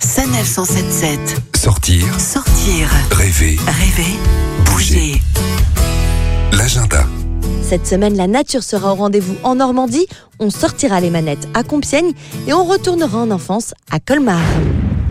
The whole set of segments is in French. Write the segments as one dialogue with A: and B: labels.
A: Sanef 177.
B: Sortir,
A: Sortir,
B: rêver,
A: rêver, bouger.
B: l'agenda.
C: Cette semaine, la nature sera au rendez-vous en Normandie. On sortira les manettes à Compiègne et on retournera en enfance à Colmar.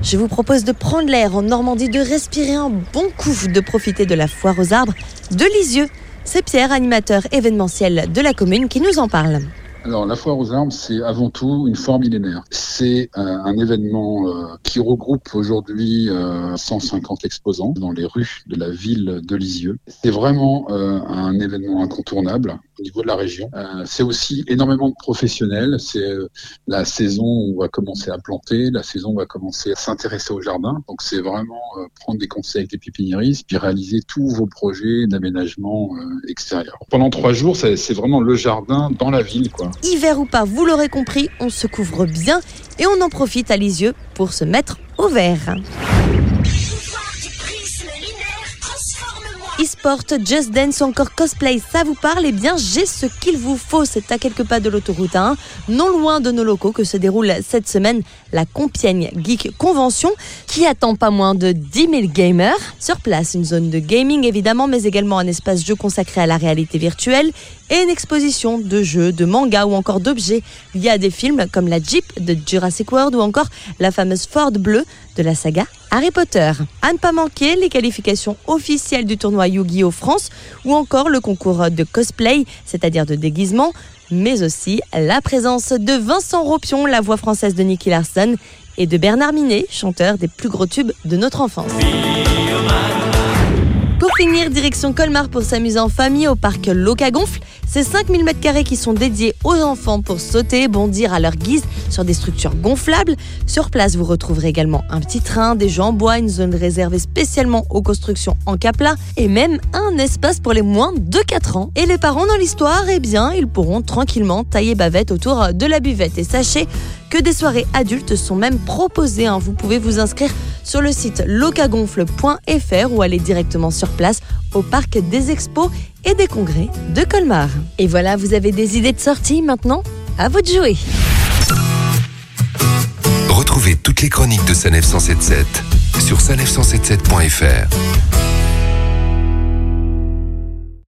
C: Je vous propose de prendre l'air en Normandie, de respirer un bon coup, de profiter de la foire aux arbres de Lisieux. C'est Pierre, animateur événementiel de la commune, qui nous en parle.
D: Alors, la foire aux arbres, c'est avant tout une foire millénaire. C'est euh, un événement euh, qui regroupe aujourd'hui euh, 150 exposants dans les rues de la ville de Lisieux. C'est vraiment euh, un événement incontournable au niveau de la région. Euh, c'est aussi énormément de professionnels. C'est euh, la saison où on va commencer à planter, la saison où on va commencer à s'intéresser au jardin. Donc, c'est vraiment euh, prendre des conseils avec les pépiniéristes, puis réaliser tous vos projets d'aménagement extérieur. Pendant trois jours, c'est vraiment le jardin dans la ville, quoi.
C: Hiver ou pas, vous l'aurez compris, on se couvre bien et on en profite à Lisieux pour se mettre au vert. E-sport, Just Dance ou encore cosplay, ça vous parle? Eh bien, j'ai ce qu'il vous faut. C'est à quelques pas de l'autoroute 1, non loin de nos locaux, que se déroule cette semaine la Compiègne Geek Convention, qui attend pas moins de 10 000 gamers. Sur place, une zone de gaming évidemment, mais également un espace jeu consacré à la réalité virtuelle et une exposition de jeux, de mangas ou encore d'objets liés à des films comme la Jeep de Jurassic World ou encore la fameuse Ford bleue de la saga Harry Potter. À ne pas manquer les qualifications officielles du tournoi Yu-Gi-Oh! France ou encore le concours de cosplay, c'est-à-dire de déguisement, mais aussi la présence de Vincent Ropion, la voix française de Nicky Larson, et de Bernard Minet, chanteur des plus gros tubes de notre enfance. Pour finir, direction Colmar pour s'amuser en famille au parc Locagonfle. C'est 5000 m2 qui sont dédiés aux enfants pour sauter, bondir à leur guise sur des structures gonflables. Sur place, vous retrouverez également un petit train, des jeux en bois, une zone réservée spécialement aux constructions en capla et même un espace pour les moins de 4 ans. Et les parents dans l'histoire, eh bien, ils pourront tranquillement tailler bavette autour de la buvette. Et sachez que des soirées adultes sont même proposées. hein. Vous pouvez vous inscrire sur le site locagonfle.fr ou aller directement sur place au parc des expos et des congrès de Colmar. Et voilà, vous avez des idées de sortie maintenant? À vous de jouer
B: Retrouvez toutes les chroniques de Sanef 177 sur sanef177.fr.